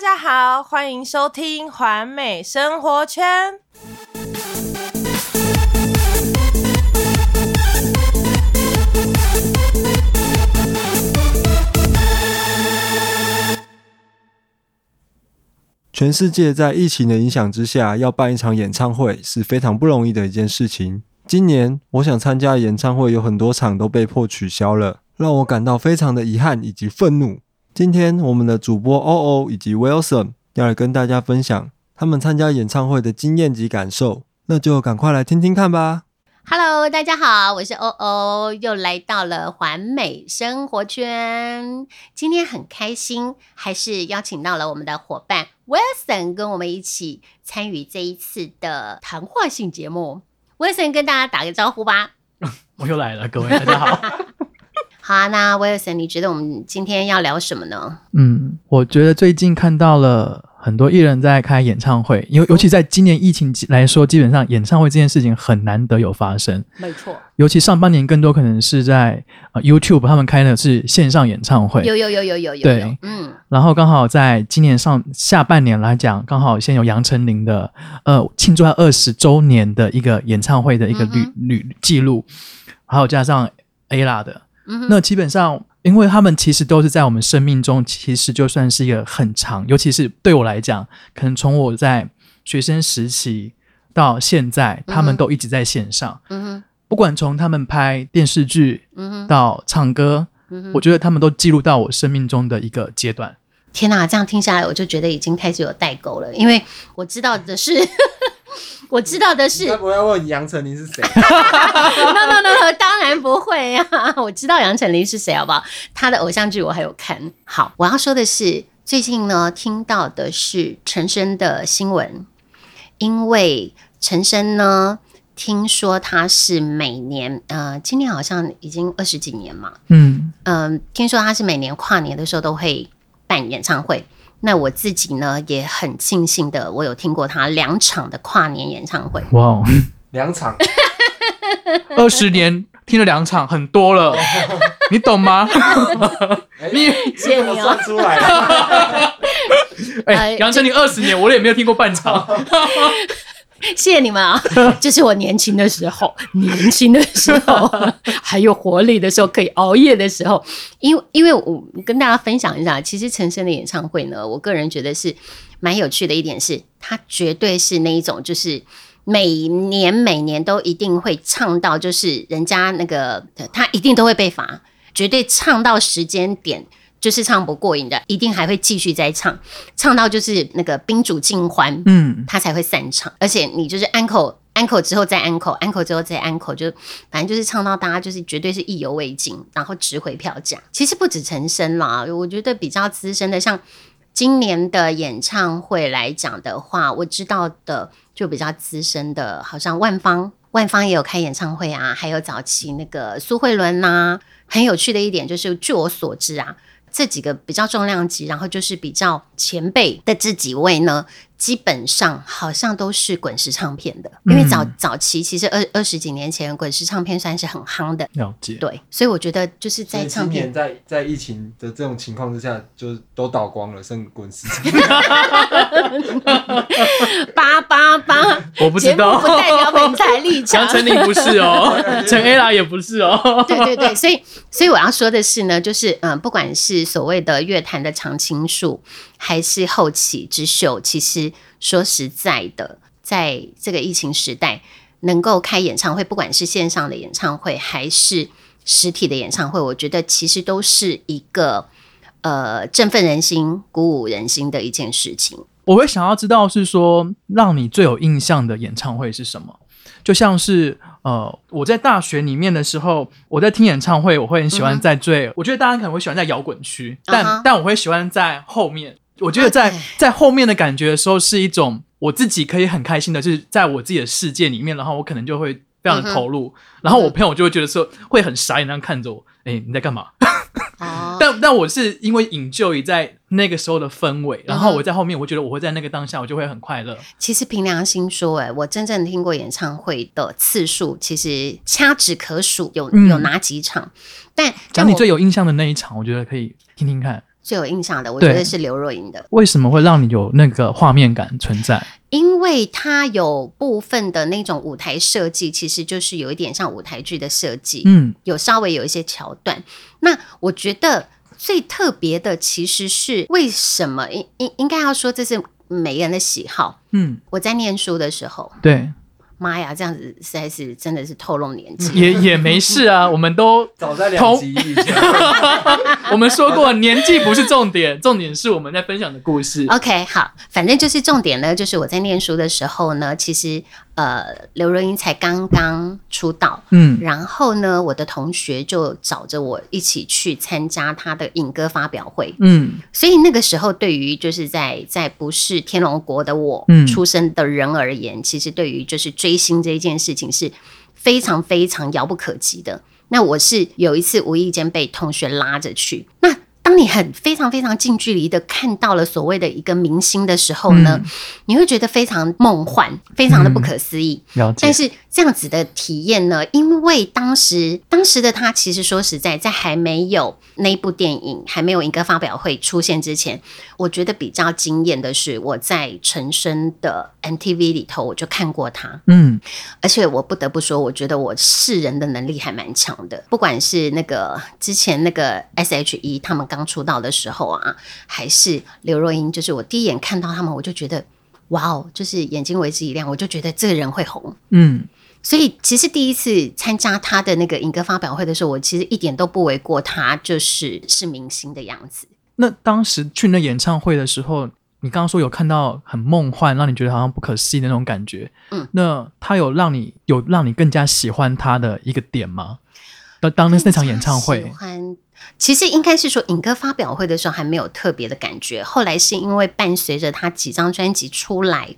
大家好，欢迎收听环美生活圈。全世界在疫情的影响之下，要办一场演唱会是非常不容易的一件事情。今年我想参加的演唱会有很多场都被迫取消了，让我感到非常的遗憾以及愤怒。今天我们的主播欧欧以及 Wilson 要来跟大家分享他们参加演唱会的经验及感受，那就赶快来听听看吧。Hello，大家好，我是欧欧，又来到了环美生活圈。今天很开心，还是邀请到了我们的伙伴 Wilson 跟我们一起参与这一次的谈话性节目。Wilson 跟大家打个招呼吧。我又来了，各位大家好。好啊，那 Wilson，你觉得我们今天要聊什么呢？嗯，我觉得最近看到了很多艺人在开演唱会，尤尤其在今年疫情来说，基本上演唱会这件事情很难得有发生。没错，尤其上半年更多可能是在呃 YouTube 他们开的是线上演唱会，有有有有有有对。有，嗯，然后刚好在今年上下半年来讲，刚好先有杨丞琳的呃庆祝他二十周年的一个演唱会的一个旅嗯旅记录，还有加上 ella 的，嗯那基本上，因为他们其实都是在我们生命中，其实就算是一个很长，尤其是对我来讲，可能从我在学生时期到现在，他们都一直在线上。嗯哼。不管从他们拍电视剧嗯哼。到唱歌，我觉得他们都记录到我生命中的一个阶段。天哪，这样听下来，我就觉得已经开始有代沟了，因为我知道的是，我知道的是该不会问杨丞琳是谁？no no no no，当然不会呀、我知道杨丞琳是谁，好不好？他的偶像剧我还有看。好，我要说的是，最近呢听到的是陈升的新闻，因为陈升呢，听说他是每年，呃，今年好像已经二十几年嘛，嗯，嗯，听说他是每年跨年的时候都会办演唱会。那我自己呢也很庆幸的，我有听过他两场的跨年演唱会。哇哦，两场，二十年听了两场，很多了，你懂吗？你谢谢你哦出来了。哎、哎杨丞琳二十年，我也没有听过半场。谢谢你们啊！这是我年轻的时候，年轻的时候，还有活力的时候，可以熬夜的时候。因为，因为我跟大家分享一下，其实陈升的演唱会呢，我个人觉得是蛮有趣的一点是，他绝对是那一种，就是每年每年都一定会唱到，就是人家那个他一定都会被罚，绝对唱到时间点。就是唱不过瘾的，一定还会继续再唱，唱到就是那个宾主尽欢，嗯，他才会散场。而且你就是安口安口之后再安口，安口之后再安口，就反正就是唱到大家就是绝对是意犹未尽，然后值回票价。其实不止陈升啦，我觉得比较资深的，像今年的演唱会来讲的话，我知道的就比较资深的，好像万芳。万芳也有开演唱会啊，还有早期那个苏慧伦呐、很有趣的一点就是，据我所知啊，这几个比较重量级，然后就是比较前辈的这几位呢，基本上好像都是滚石唱片的，因为早、嗯早期其实二二十几年前滚石唱片算是很夯的，了解。对，所以我觉得就是在唱片在在疫情的这种情况之下，就是都倒光了，剩滚石。八 八八，我不知道不代表本台立场 杨。丞琳不是哦，陈 ella 也不是哦。对对对，所以所以我要说的是呢，就是嗯，不管是所谓的乐坛的常青树，还是后起之秀，其实说实在的，在这个疫情时代，能够开演唱会，不管是线上的演唱会还是实体的演唱会，我觉得其实都是一个呃振奋人心、鼓舞人心的一件事情。我会想要知道是说，让你最有印象的演唱会是什么？就像是呃，我在大学里面的时候，我在听演唱会，我会很喜欢在最，我觉得大家可能会喜欢在摇滚区，但、但我会喜欢在后面。我觉得在在后面的感觉的时候，是一种我自己可以很开心的，就是在我自己的世界里面，然后我可能就会非常的投入，然后我朋友就会觉得说会很傻眼那样看着我，哎、你在干嘛？哦，但但我是因为引咎于在那个时候的氛围，然后我在后面，我觉得我会在那个当下，我就会很快乐。其实凭良心说，哎，我真正听过演唱会的次数，其实掐指可数，有嗯有哪几场？但讲你最有印象的那一场，我觉得可以听听看。最有印象的，我觉得是刘若英的，为什么会让你有那个画面感存在？因为它有部分的那种舞台设计，其实就是有一点像舞台剧的设计，嗯有稍微有一些桥段。那我觉得最特别的其实是为什么应应应该要说这是每个人的喜好。嗯，我在念书的时候，对，妈呀，这样子实在是真的是透露年纪。也也没事啊，我们都早在两集以前，我们说过，年纪不是重点，重点是我们在分享的故事。OK，好，反正就是重点呢，就是我在念书的时候呢，其实呃，刘若英才刚刚出道，嗯。然后呢，我的同学就找着我一起去参加他的影歌发表会，嗯。所以那个时候对于就是在在不是天龙国的我嗯。出生的人而言，其实对于就是追星这一件事情是非常非常遥不可及的。那我是有一次无意间被同学拉着去，那当你很非常非常近距离的看到了所谓的一个明星的时候呢，嗯你会觉得非常梦幻，非常的不可思议。但。是这样子的体验呢，因为当时当时的他，其实说实在，在还没有那部电影，还没有一个发表会出现之前，我觉得比较惊艳的是，我在陈升的 MTV 里头我就看过他，嗯而且我不得不说，我觉得我识人的能力还蛮强的。不管是那个之前那个 S.H.E 他们刚出道的时候啊，还是刘若英，就是我第一眼看到他们，我就觉得哇哦，就是眼睛为之一亮，我就觉得这个人会红。嗯所以其实第一次参加他的那个影歌发表会的时候，我其实一点都不为过他就是是明星的样子。那当时去那演唱会的时候，你刚刚说有看到很梦幻，让你觉得好像不可思议的那种感觉。嗯，那他有让你有让你更加喜欢他的一个点吗？当当那那场演唱喜会，欢，其实应该是说尹哥发表会的时候还没有特别的感觉，后来是因为伴随着他几张专辑出来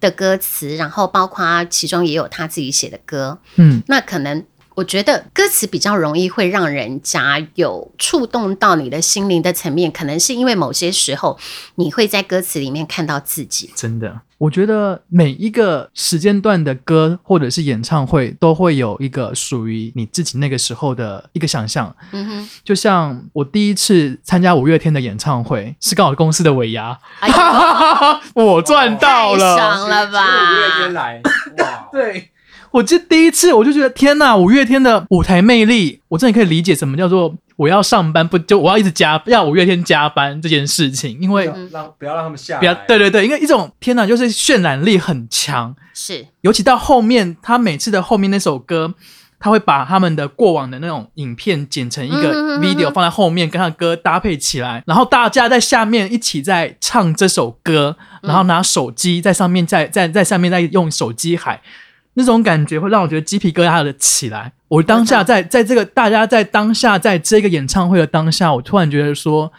的歌词，然后包括其中也有他自己写的歌，嗯那可能。我觉得歌词比较容易会让人家有触动到你的心灵的层面，可能是因为某些时候你会在歌词里面看到自己。真的，我觉得每一个时间段的歌或者是演唱会，都会有一个属于你自己那个时候的一个想象。嗯哼，就像我第一次参加五月天的演唱会，是刚好公司的尾牙，哎 我赚到了。爽了吧！来，哇，对，我记得第一次我就觉得天呐，五月天的舞台魅力，我真的可以理解什么叫做我要上班不就我要一直加要五月天加班这件事情，因为让不要让他们下不要对对对，因为一种天呐，就是渲染力很强，是。尤其到后面，他每次的后面那首歌。他会把他们的过往的那种影片剪成一个 video 放在后面，跟他的歌搭配起来，然后大家在下面一起在唱这首歌，然后拿手机在上面在在在上面在用手机喊，那种感觉会让我觉得鸡皮疙瘩的起来。我当下在在这个大家在当下在这个演唱会的当下，我突然觉得说，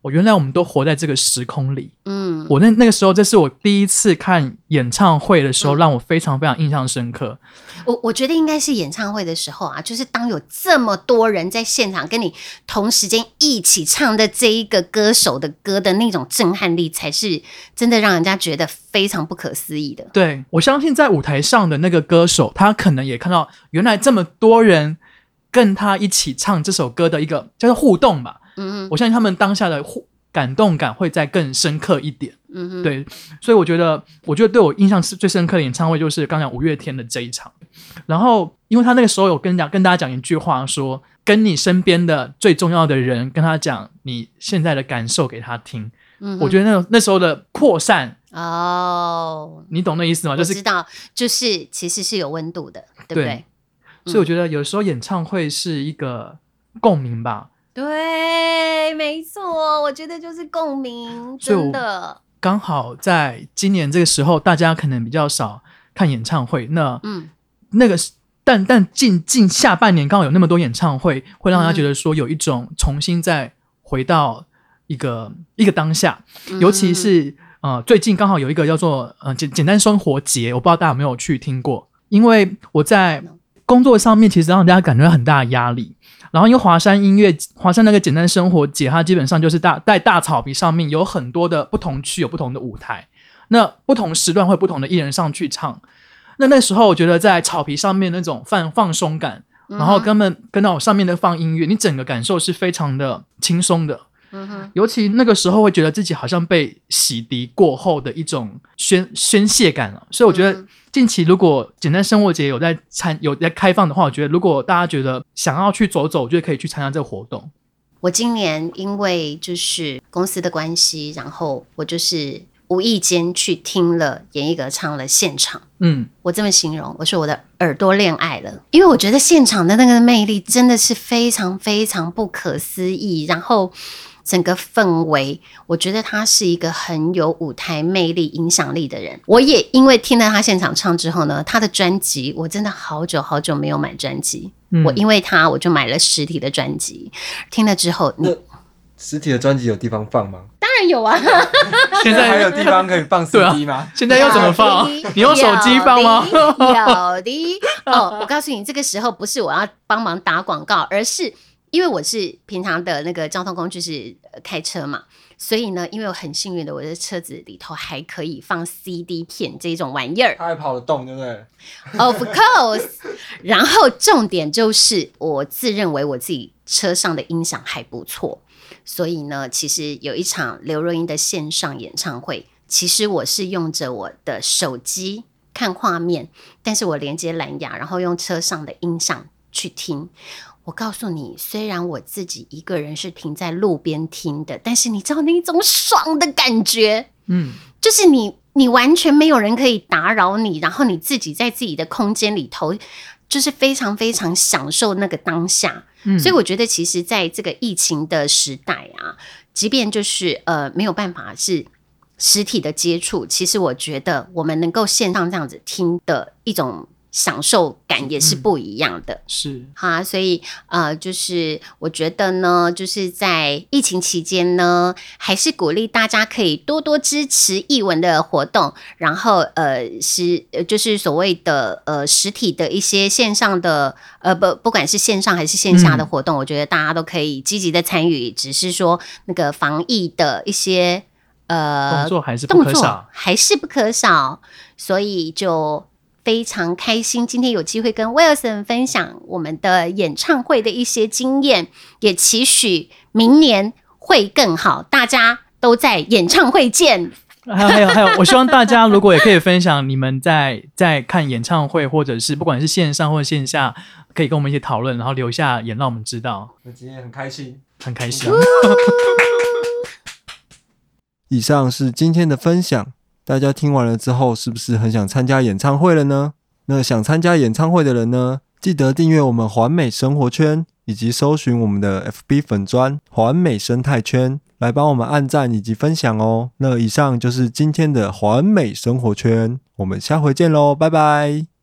我原来我们都活在这个时空里。嗯，我那那个时候，这是我第一次看演唱会的时候，嗯让我非常非常印象深刻。我我觉得应该是演唱会的时候啊，就是当有这么多人在现场跟你同时间一起唱的这一个歌手的歌的那种震撼力，才是真的让人家觉得非常不可思议的。对我相信，在舞台上的那个歌手，他可能也看到原来这么多人跟他一起唱这首歌的一个叫做互动吧。嗯嗯，我相信他们当下的互感动感会再更深刻一点。嗯嗯，对，所以我觉得，我觉得对我印象是最深刻的演唱会就是刚讲五月天的这一场。然后，因为他那个时候有跟讲跟大家讲一句话说跟你身边的最重要的人跟他讲你现在的感受给他听。嗯我觉得那那时候的扩散，哦，你懂那意思吗？就是知道，就是其实是有温度的，对不对对？所以我觉得有时候演唱会是一个共鸣吧。对，没错，我觉得就是共鸣，真的，刚好在今年这个时候，大家可能比较少看演唱会，那嗯。那个是，但但近近下半年刚好有那么多演唱会，会让大家觉得说有一种重新再回到一个一个当下，嗯尤其是呃最近刚好有一个叫做呃简简单生活节，我不知道大家有没有去听过，因为我在工作上面其实让大家感觉到很大的压力。然后因为华山音乐华山那个简单生活节，它基本上就是大在大草皮上面有很多的不同区有不同的舞台，那不同时段会有不同的艺人上去唱。那那时候我觉得在草皮上面那种放放松感，然后根本跟到上面的放音乐，你整个感受是非常的轻松的。尤其那个时候会觉得自己好像被洗涤过后的一种宣宣泄感了，所以我觉得嗯近期如果简单生活节有在参有在开放的话，我觉得如果大家觉得想要去走走，我觉得可以去参加这个活动。我今年因为就是公司的关系，然后我就是无意间去听了演艺歌唱了现场。嗯，我这么形容，我说我的耳朵恋爱了，因为我觉得现场的那个魅力真的是非常非常不可思议，然后整个氛围，我觉得他是一个很有舞台魅力、影响力的人。我也因为听了他现场唱之后呢，他的专辑我真的好久好久没有买专辑，嗯我因为他我就买了实体的专辑，听了之后，你那实体的专辑有地方放吗？当然有啊，现在还有地方可以放 CD 吗？现在要怎么放？你用手机放吗？有的有的 哦，我告诉你，这个时候不是我要帮忙打广告，而是因为我是平常的那个交通工具是呃开车嘛，所以呢，因为我很幸运的，我的车子里头还可以放 CD 片这种玩意儿它还跑得动，对不对？，Of course。然后重点就是，我自认为我自己车上的音响还不错，所以呢，其实有一场刘若英的线上演唱会，其实我是用着我的手机看画面，但是我连接蓝牙，然后用车上的音响去听。我告诉你，虽然我自己一个人是停在路边听的，但是你知道那种爽的感觉，嗯，就是你你完全没有人可以打扰你，然后你自己在自己的空间里头，就是非常非常享受那个当下。嗯所以我觉得，其实在这个疫情的时代啊，即便就是呃没有办法是实体的接触，其实我觉得我们能够线上这样子听的一种享受感也是不一样的。是好，所以呃，就是我觉得呢，就是在疫情期间呢，还是鼓励大家可以多多支持艺文的活动，然后呃，是呃就是所谓的呃实体的一些线上的呃不不管是线上还是线下的嗯活动，我觉得大家都可以积极的参与，只是说那个防疫的一些呃动作还是不动作可少。还是不可少，所以就非常开心，今天有机会跟 Wilson 分享我们的演唱会的一些经验，也期许明年会更好，大家都在演唱会见。还有还有还有，我希望大家如果也可以分享你们在在看演唱会，或者是不管是线上或者线下，可以跟我们一起讨论，然后留下言让我们知道，那今天很开心。很开心。啊 以上是今天的分享，大家听完了之后，是不是很想参加演唱会了呢？那想参加演唱会的人呢，记得订阅我们环美生活圈，以及搜寻我们的 FB 粉砖环美生态圈，来帮我们按赞以及分享哦。那以上就是今天的环美生活圈，我们下回见喽，拜拜。